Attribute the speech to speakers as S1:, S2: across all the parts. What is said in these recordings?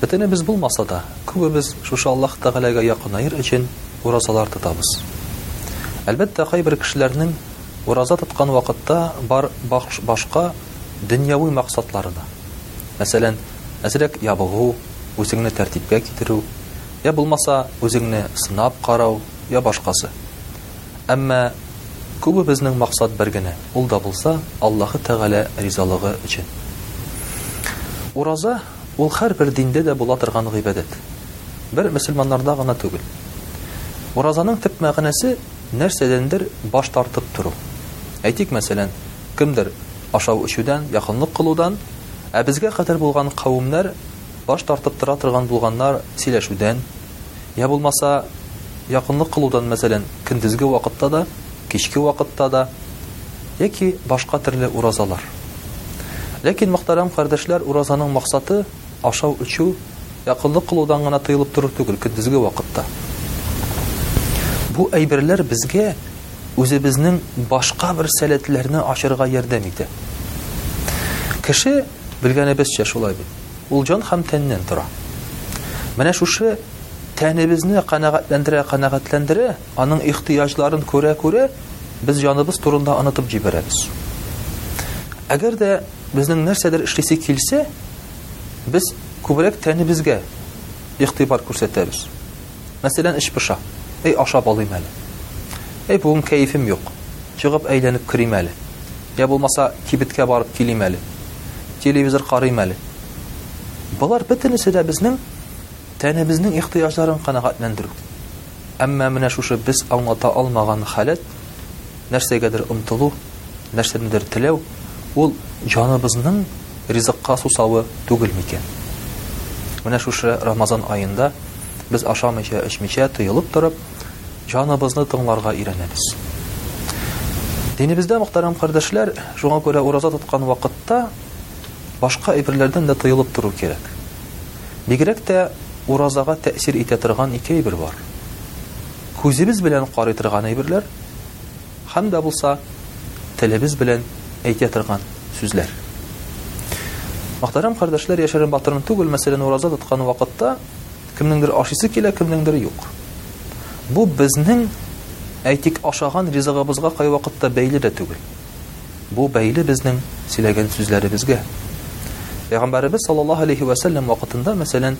S1: Бөтенебез булмаса да, күбебез шушы Аллаһ Тәгаләгә якынаер өчен уразалар тотабыз. Әлбәттә, кайбер кешеләрнең ураза тоткан вакытта бар башка дөньяви максатлары да. Мәсәлән, әзрәк ябыгу, үзеңне тәртипкә китерү, йә булмаса, үзеңне сынап карау, йә башкасы. Әмма күбебезнең максат бер генә, ул да булса, Аллаһы Тәгалә ризалыгы өчен. Ураза, Ул һәрбер диндә дә була торган гыйбадәт. Бер мөселманнарда гына түгел. Уразаның төп мәгънәсе, нәрсәдәндер баш тартып тору. Әйтик, мәсәлән, кемдер ашау-эчүдән, якынлык кылудан, ә безгә кадәр булган кавемнәр баш тартып тора торган булганнар сөйләшүдән, Йә булмаса, якынлык кылудан, мәсәлән, көндезге вакытта да, кичке вакытта да, яки башка төрле уразалар. Ләкин, мөхтәрәм кардәшләр, уразаның максаты ашау-эчү, якынлык кылудан гына тыелып тору түгел, көндезге вакытта. Бу әйберләр безгә үзебезнең башка бер сәләтләрне ачырга ярдәм итә. Кеше Белгәнебезчә шулай бит. Ул җан һәм тәннән тора. Менә шушы тәнебезне канәгатьләндерә, канәгатьләндерә, аның ихтыяҗларын күрә-күрә, без җаныбыз турында онытып җибәрәбез. Әгәр дә безнең нәрсәдер эшлисе килсә, без күбрәк тәнебезгә игътибар күрсәтәбез. Мәсәлән, эч пыша. Әй, ашап алыйм әле. Әй, бүген кәефем юк. Чыгып әйләнеп керим әле. Я булмаса, кибеткә барып килим әле. Телевизор карыйм әле. Болар бөтенесе дә безнең тәнебезнең ихтыяҗларын канәгатьләндерү. Әмма менә шушы без аңлата алмаган халәт Нәрсәгәдер омтылу, нәрсәнедер теләү, ул җаныбызның ризыкка сусавы түгел микән? Менә шушы Рамазан аенда без ашамыйча, эчмичә, тыелып торып, җаныбызны тыңларга өйрәнәбез. Динебездә, мөхтәрәм кардәшләр, шуңа күрә ураза тоткан вакытта башка әйберләрдән дә тыелып тору кирәк. Бигрәк тә уразага тәэсир итә торган ике әйбер бар. күзебез белән карый торган әйберләр һәм дә булса телебез белән әйтә торган сүзләр. Мөхтәрәм кардәшләр, яшерен батырын түгел, мәсәлән, ураза тоткан вакытта кемнеңдер ашыйсы килә, кемнеңдер юк. Бу безнең әйтик ашаган ризыгыбызга кайвакытта бәйле дә түгел. Бу бәйле безнең сөйләгән сүзләребезгә. Пәйгамбәребез саллаллаһу алейхи ва сәлләм вакытында, мәсәлән,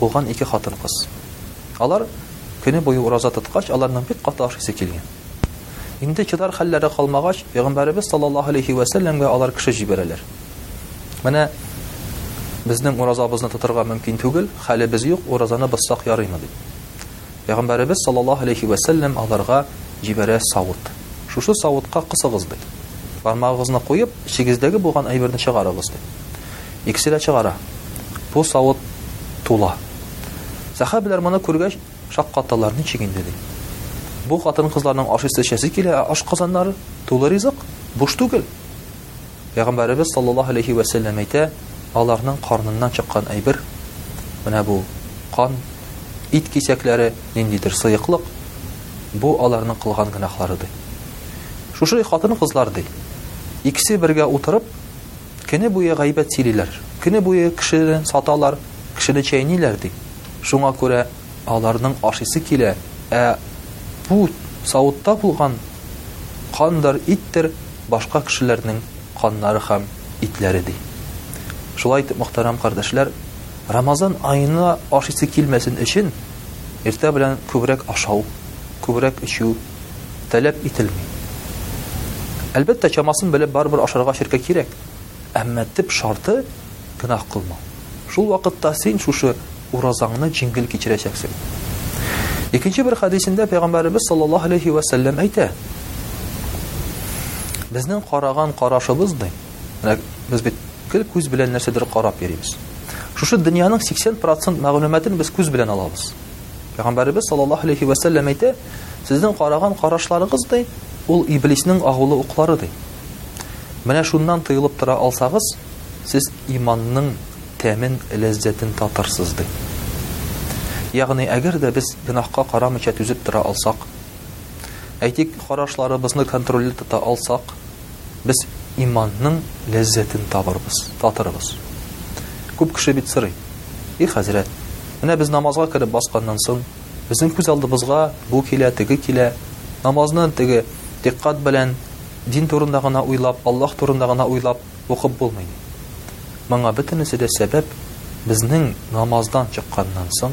S1: булган ике хатын-кыз. Алар көне буе ураза тоткач, аларның бик каты ашыйсы килгән. Инде чыдар хәлләре калмагач, пәйгамбәребез саллаллаһу алейһи вә сәлләмгә алар кеше җибәрәләр. Менә безнең уразабызны тотырга мөмкин түгел, хәлебез юк, уразаны бозсак ярыймы дип. Пәйгамбәребез саллаллаһу алейһи вә сәлләм аларга җибәрә савыт. Шушы савытка кысыгыз ди. Бармагыгызны куеп, чигездәге булган әйберне чыгарыгыз ди. Икесе дә чыгара. Бу савыт тула. Сәхәбәләр моны күргәч, шаккаталар, ничек инде ди. Бу хатын-кызларның ашыйсы-эчәсе килә, ә ашказаннары тулы ризык, буш түгел. Пәйгамбәребез саллаллаһу алейһи вә сәлләм әйтә, аларның карныннан чыккан әйбер, менә бу кан, ит кисәкләре, ниндидер сыеклык, бу аларның кылган гөнаһлары ди. Шушы хатын-кызлар ди, икесе бергә утырып, Көне буе гайбәт сөйлиләр, көне буе кешене саталар, кешене чәйниләр, ди. Шуңа күрә аларның ашыйсы килә, ә бу савытта булган кандыр, иттер, башка кешеләрнең каннары һәм итләре, ди. Шулай итеп, мөхтәрәм кардәшләр, Рамазан аена ашыйсы килмәсен өчен, иртә белән күбрәк ашау, күбрәк эчү, таләп ителми. Әлбәттә, чамасын белеп барыбер ашарга эчәргә кирәк. Әмма төп шарты, гөнаһ кылмау. Шул вакытта син шушы уразаңны җиңел кичерәчәксең. Икенче бер хәдисендә пәйгамбәребез саллаллаһу алейһи ва сәлләм әйтә. Безнең караган карашыбыз ди. Менә без бит гел күз белән нәрсәдер карап йөрибез. Шушы дөньяның 80% мәгълүматын без күз белән алабыз. Пәйгамбәребез саллаллаһу алейхи ва сәлләм әйтә, сезнең караган карашларыгыз ди, ул иблиснең агулы уклары ди. Менә шуннан тыелып тора алсагыз, сез иманның тәмен, ләззәтен татырсыз ди. Ягъни, әгәр дә без гөнаһка карамыйча түзеп тора алсак, әйтик, карашларыбызны контрольле тота алсак, без иманның ләззәтен табырбыз, татырбыз. Күп кеше бит сорый. И хәзрәт, менә без намазга кереп басканнан соң, безнең күз алдыбызга бу килә, теге килә. Намазны теге диккат белән дин турында гына уйлап, Аллаһ турында гына уйлап укып булмый. Моңа бөтенесе дә сәбәп безнең намаздан чыкканнан соң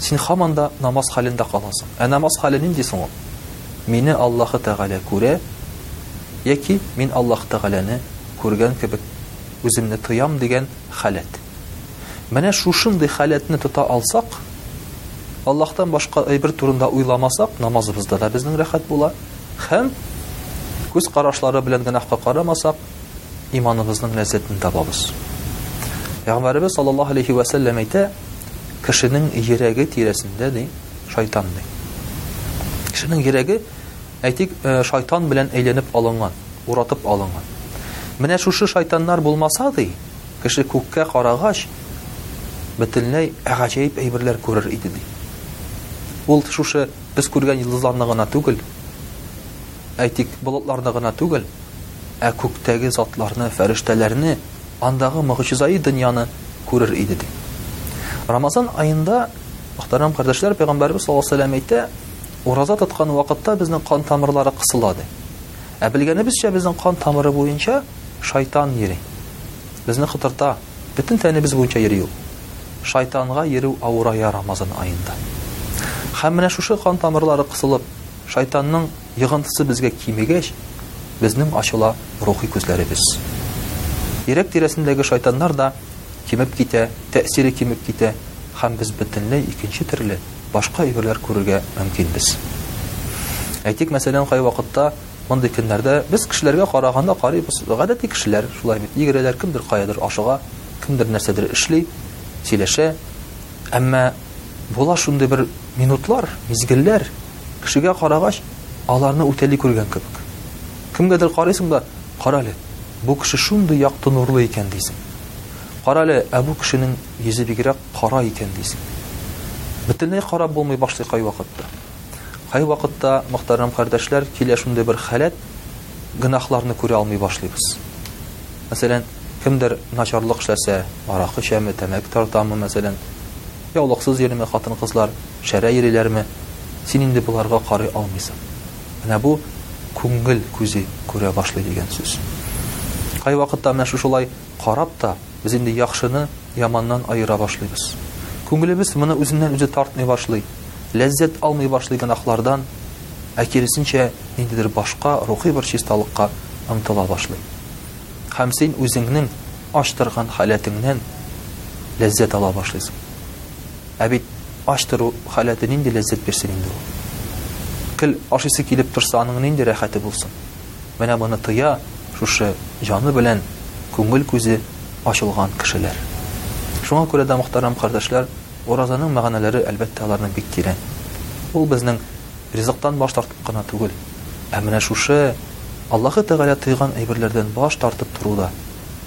S1: Син хаман да намаз халендә каласың. Ә намаз халі нинди соң ул? Мине Аллаһы Тәгалә күрә, яки мин Аллаһ Тәгаләне күргән кебек үземне тоям дигән халәт. Менә шушындый халәтне тота алсак, Аллаһтан башка әйбер турында уйламасак, намазыбызда да безнең рәхәт була. Һәм күз карашлары белән гөнаһка карамасак, иманыбызның ләззәтен табабыз. Пәйгамбәребез саллаллаһу алейхи ва сәлләм әйтә, кешенең йөрәге тирәсендә ди шайтан ди. Кешенең йөрәге, әйтик, э, шайтан белән әйләнеп алынган, уратып алынган. Менә шушы шайтаннар булмаса ди, кеше күккә карагач, бөтенләй гаҗәеп әйберләр күрер иде ди. Ул шушы без күргән йолдызларны гына түгел, әйтик, болытларны гына түгел, ә күктәге затларны, фәрештәләрне, андагы могҗизаи дөньяны күрер иде, ди. Рамазан аенда, мөхтәрәм кардәшләр, Пәйгамбәрбез саллаллаһу алейһи ва әйтә, ураза тоткан вакытта безнең кан тамырлары кысыла, ди. Ә белгәнебезчә, безнең кан тамыры буенча шайтан йөри. Безне котырта, бөтен тәнебез буенча йөри ул. Шайтанга йөрү авырая Рамазан аенда. Һәм менә шушы кан тамырлары кысылып, шайтанның Йогынтысы безгә кимегәч, безнең ачыла рухи күзләребез. Йөрәк тирәсендәге шайтаннар да кимеп китә, тәэсире кимеп китә һәм без бөтенләй икенче төрле, башка әйберләр күрергә мөмкинбез. Әйтик, мәсәлән, кайвакытта мондый көннәрдә без кешеләргә караганда карыйбыз, гадәти кешеләр шулай бит, йөгерәләр, кемдер каядыр ашыга, кемдер нәрсәдер эшли, сөйләшә. Әмма була шундый бер минутлар, мизгелләр, Кешегә карагач, аларны үтәли күргән кебек. Кемгәдер карыйсың да, карале, бу кеше шундый якты нурлы икән дисең. Карале, ә бу кешенең йөзе бигрәк кара икән дисең. Бөтенләй карап булмый башлый кайвакытта. Кайвакытта, мөхтәрәм кардәшләр, килә шундый бер халәт, гөнаһларны күрә алмый башлыйбыз. Мәсәлән, кемдер начарлык эшләсә, аракы эчәме, тәмәке тартамы, мәсәлән, яулыксыз йөриме хатын-кызлар, шәрә йөриләрме, син инде боларга карый алмыйсың. Менә бу күңел күзе күрә башлый дигән сүз. Кайвакытта менә шушылай карап та, без инде яхшыны яманнан аера башлыйбыз. Күңелебез моны үзеннән-үзе тартмый башлый, ләззәт алмый башлый гөнаһлардан, ә киресенчә, ниндидер башка рухи бер чисталыкка омтыла башлый. Һәм син үзеңнең ач торган халәтеңнән ләззәт ала башлыйсың. Ә бит ач тору халәте нинди ләззәт бирсен инде ул. Гел ашыйсы килеп торса, аның нинди рәхәте булсын. Менә моны тоя шушы җаны белән күңел күзе ачылган кешеләр. Шуңа күрә дә, мөхтәрәм кардәшләр, уразаның мәгънәләре, әлбәттә, аларның бик тирән. Ул безнең ризыктан баш тартып кына түгел, ә менә шушы Аллаһы Тәгалә тыйган әйберләрдән баш тартып тору да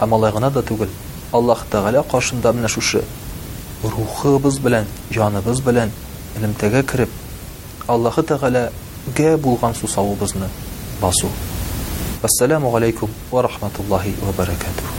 S1: Һәм алай гына да түгел, Аллаһ Тәгалә каршында менә шушы рухыбыз белән, җаныбыз белән элемтәгә кереп, Аллаһы Тәгалә гә булган сусавыбызны басу. Вәссәламү галәйкүм вә рахматуллаһи вә бәрәкәтүһү.